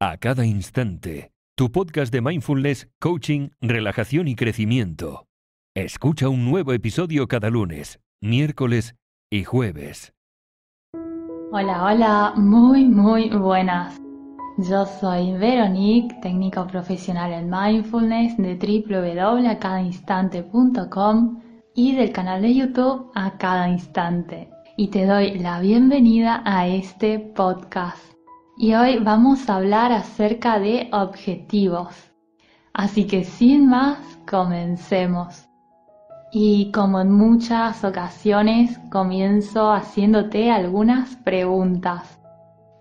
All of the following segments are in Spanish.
A cada instante, tu podcast de mindfulness, coaching, relajación y crecimiento. Escucha un nuevo episodio cada lunes, miércoles y jueves. Hola, hola, muy, muy buenas. Yo soy Veronique, técnico profesional en mindfulness de www.acadainstante.com y del canal de YouTube A Cada Instante. Y te doy la bienvenida a este podcast y hoy vamos a hablar acerca de objetivos. Así que sin más, comencemos. Y como en muchas ocasiones, comienzo haciéndote algunas preguntas.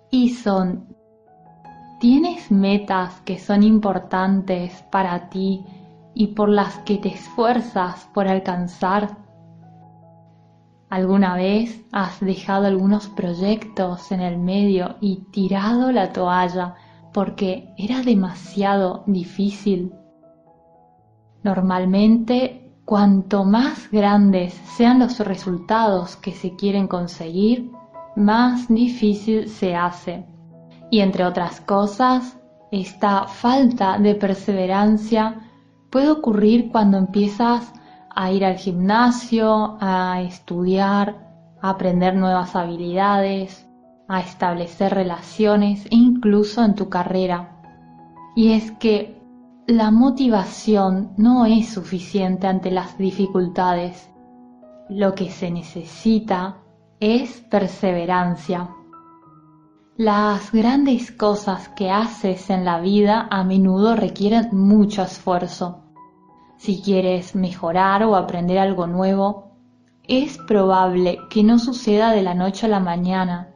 Y son, ¿tienes metas que son importantes para ti y por las que te esfuerzas por alcanzar? ¿Alguna vez has dejado algunos proyectos en el medio y tirado la toalla porque era demasiado difícil? Normalmente, cuanto más grandes sean los resultados que se quieren conseguir, más difícil se hace. Y entre otras cosas, esta falta de perseverancia puede ocurrir cuando empiezas a ir al gimnasio, a estudiar, a aprender nuevas habilidades, a establecer relaciones incluso en tu carrera. Y es que la motivación no es suficiente ante las dificultades. Lo que se necesita es perseverancia. Las grandes cosas que haces en la vida a menudo requieren mucho esfuerzo si quieres mejorar o aprender algo nuevo, es probable que no suceda de la noche a la mañana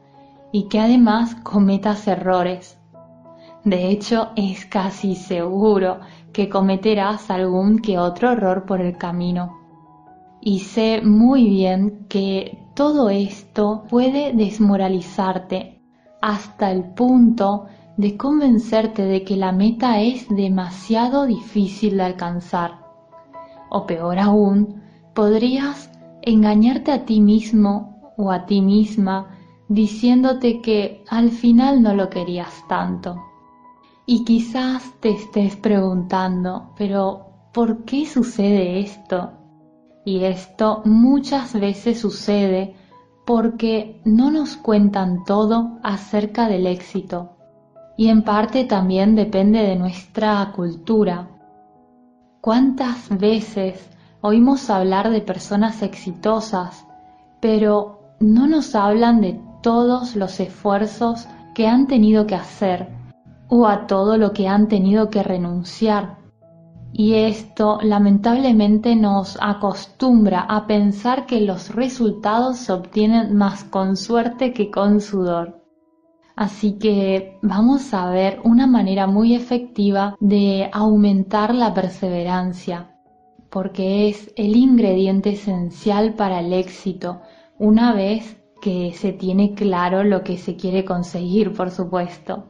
y que además cometas errores. De hecho, es casi seguro que cometerás algún que otro error por el camino. Y sé muy bien que todo esto puede desmoralizarte hasta el punto de convencerte de que la meta es demasiado difícil de alcanzar o peor aún, podrías engañarte a ti mismo o a ti misma diciéndote que al final no lo querías tanto. Y quizás te estés preguntando, pero ¿por qué sucede esto? Y esto muchas veces sucede porque no nos cuentan todo acerca del éxito. Y en parte también depende de nuestra cultura, ¿Cuántas veces oímos hablar de personas exitosas, pero no nos hablan de todos los esfuerzos que han tenido que hacer o a todo lo que han tenido que renunciar? Y esto lamentablemente nos acostumbra a pensar que los resultados se obtienen más con suerte que con sudor. Así que vamos a ver una manera muy efectiva de aumentar la perseverancia, porque es el ingrediente esencial para el éxito, una vez que se tiene claro lo que se quiere conseguir, por supuesto.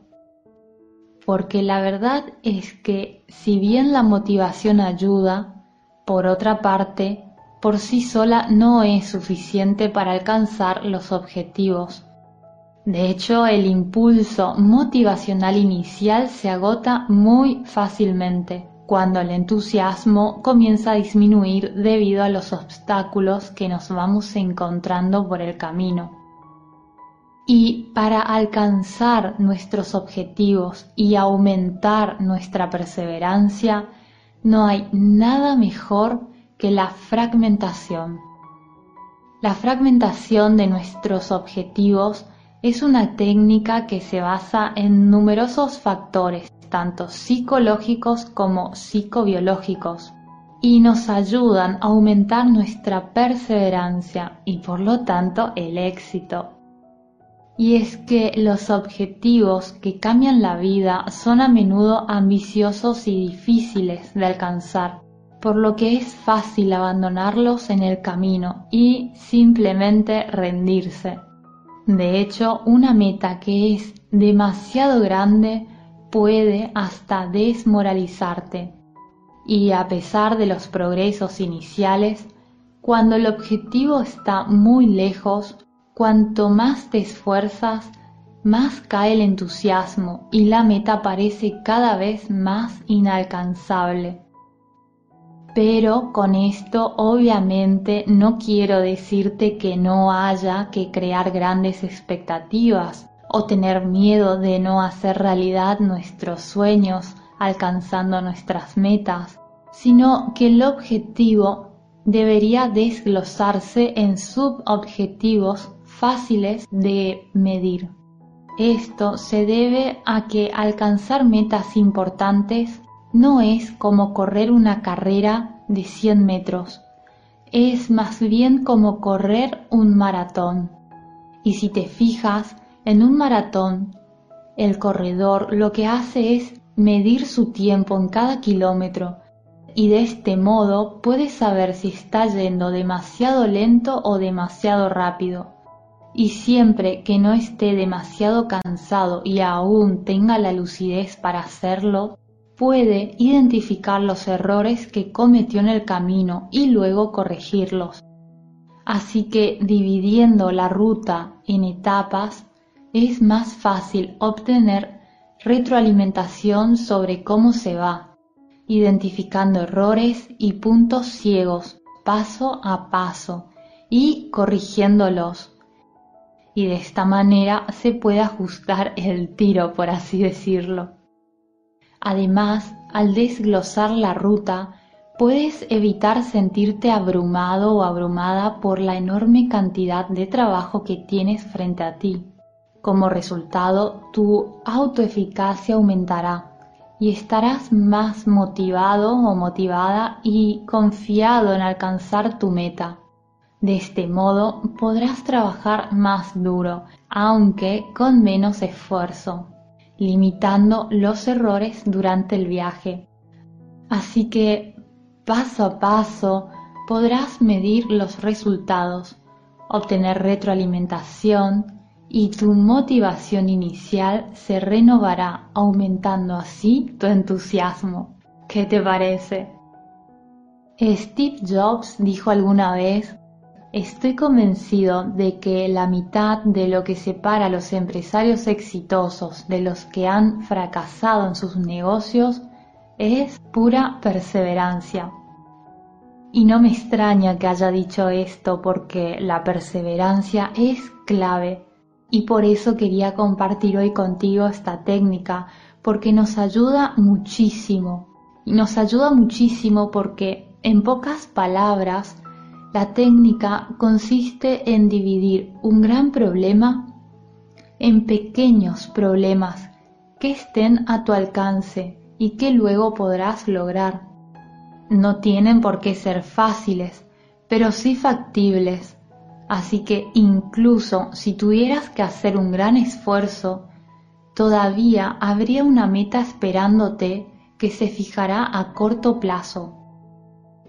Porque la verdad es que si bien la motivación ayuda, por otra parte, por sí sola no es suficiente para alcanzar los objetivos de hecho, el impulso motivacional inicial se agota muy fácilmente cuando el entusiasmo comienza a disminuir debido a los obstáculos que nos vamos encontrando por el camino. Y para alcanzar nuestros objetivos y aumentar nuestra perseverancia, no hay nada mejor que la fragmentación. La fragmentación de nuestros objetivos es una técnica que se basa en numerosos factores, tanto psicológicos como psicobiológicos, y nos ayudan a aumentar nuestra perseverancia y por lo tanto el éxito. Y es que los objetivos que cambian la vida son a menudo ambiciosos y difíciles de alcanzar, por lo que es fácil abandonarlos en el camino y simplemente rendirse. De hecho, una meta que es demasiado grande puede hasta desmoralizarte. Y a pesar de los progresos iniciales, cuando el objetivo está muy lejos, cuanto más te esfuerzas, más cae el entusiasmo y la meta parece cada vez más inalcanzable. Pero con esto obviamente no quiero decirte que no haya que crear grandes expectativas o tener miedo de no hacer realidad nuestros sueños alcanzando nuestras metas, sino que el objetivo debería desglosarse en subobjetivos fáciles de medir. Esto se debe a que alcanzar metas importantes no es como correr una carrera de 100 metros, es más bien como correr un maratón. Y si te fijas, en un maratón, el corredor lo que hace es medir su tiempo en cada kilómetro y de este modo puede saber si está yendo demasiado lento o demasiado rápido. Y siempre que no esté demasiado cansado y aún tenga la lucidez para hacerlo, puede identificar los errores que cometió en el camino y luego corregirlos. Así que dividiendo la ruta en etapas es más fácil obtener retroalimentación sobre cómo se va, identificando errores y puntos ciegos paso a paso y corrigiéndolos. Y de esta manera se puede ajustar el tiro, por así decirlo. Además, al desglosar la ruta, puedes evitar sentirte abrumado o abrumada por la enorme cantidad de trabajo que tienes frente a ti. Como resultado, tu autoeficacia aumentará y estarás más motivado o motivada y confiado en alcanzar tu meta. De este modo podrás trabajar más duro, aunque con menos esfuerzo limitando los errores durante el viaje. Así que paso a paso podrás medir los resultados, obtener retroalimentación y tu motivación inicial se renovará aumentando así tu entusiasmo. ¿Qué te parece? Steve Jobs dijo alguna vez Estoy convencido de que la mitad de lo que separa a los empresarios exitosos de los que han fracasado en sus negocios es pura perseverancia. Y no me extraña que haya dicho esto porque la perseverancia es clave y por eso quería compartir hoy contigo esta técnica porque nos ayuda muchísimo. Y nos ayuda muchísimo porque en pocas palabras la técnica consiste en dividir un gran problema en pequeños problemas que estén a tu alcance y que luego podrás lograr. No tienen por qué ser fáciles, pero sí factibles. Así que incluso si tuvieras que hacer un gran esfuerzo, todavía habría una meta esperándote que se fijará a corto plazo.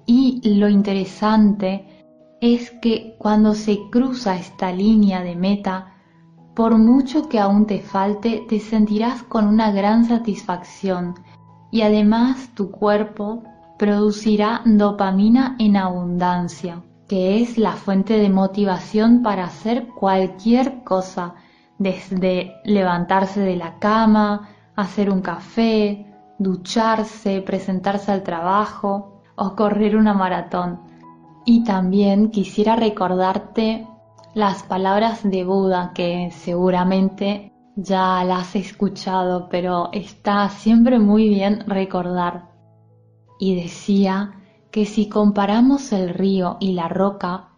Y lo interesante es que cuando se cruza esta línea de meta, por mucho que aún te falte, te sentirás con una gran satisfacción y además tu cuerpo producirá dopamina en abundancia, que es la fuente de motivación para hacer cualquier cosa, desde levantarse de la cama, hacer un café, ducharse, presentarse al trabajo o correr una maratón. Y también quisiera recordarte las palabras de Buda que seguramente ya las has escuchado, pero está siempre muy bien recordar. Y decía que si comparamos el río y la roca,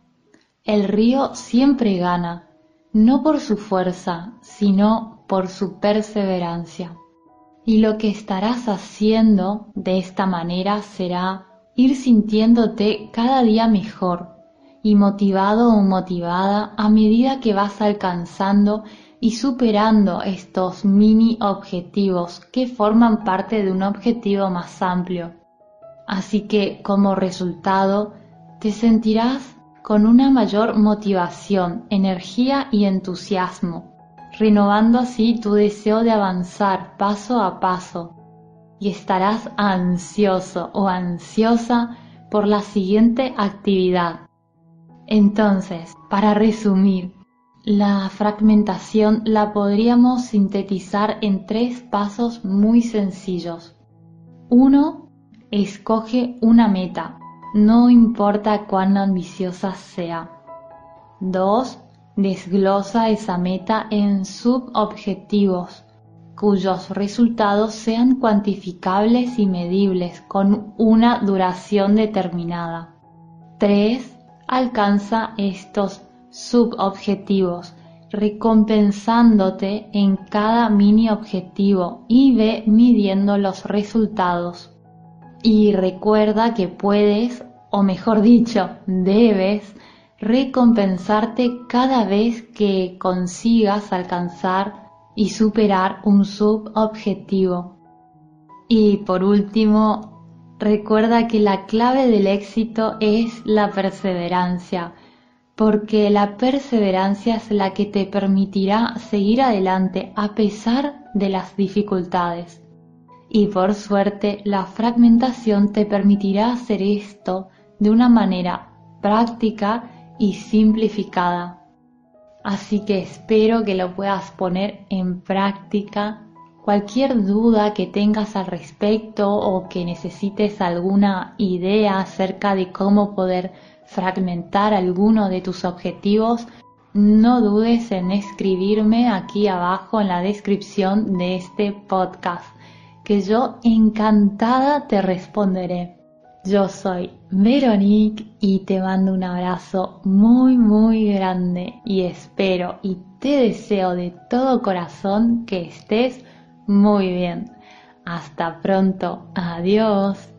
el río siempre gana, no por su fuerza, sino por su perseverancia. Y lo que estarás haciendo de esta manera será ir sintiéndote cada día mejor y motivado o motivada a medida que vas alcanzando y superando estos mini objetivos que forman parte de un objetivo más amplio. Así que como resultado te sentirás con una mayor motivación, energía y entusiasmo, renovando así tu deseo de avanzar paso a paso y estarás ansioso o ansiosa por la siguiente actividad. Entonces, para resumir, La fragmentación la podríamos sintetizar en tres pasos muy sencillos. Uno, escoge una meta, no importa cuán ambiciosa sea. 2. Desglosa esa meta en subobjetivos cuyos resultados sean cuantificables y medibles con una duración determinada. 3. Alcanza estos subobjetivos recompensándote en cada mini objetivo y ve midiendo los resultados. Y recuerda que puedes, o mejor dicho, debes, recompensarte cada vez que consigas alcanzar y superar un subobjetivo. Y por último, recuerda que la clave del éxito es la perseverancia, porque la perseverancia es la que te permitirá seguir adelante a pesar de las dificultades. Y por suerte, la fragmentación te permitirá hacer esto de una manera práctica y simplificada. Así que espero que lo puedas poner en práctica. Cualquier duda que tengas al respecto o que necesites alguna idea acerca de cómo poder fragmentar alguno de tus objetivos, no dudes en escribirme aquí abajo en la descripción de este podcast, que yo encantada te responderé. Yo soy Veronique y te mando un abrazo muy muy grande y espero y te deseo de todo corazón que estés muy bien. Hasta pronto. Adiós.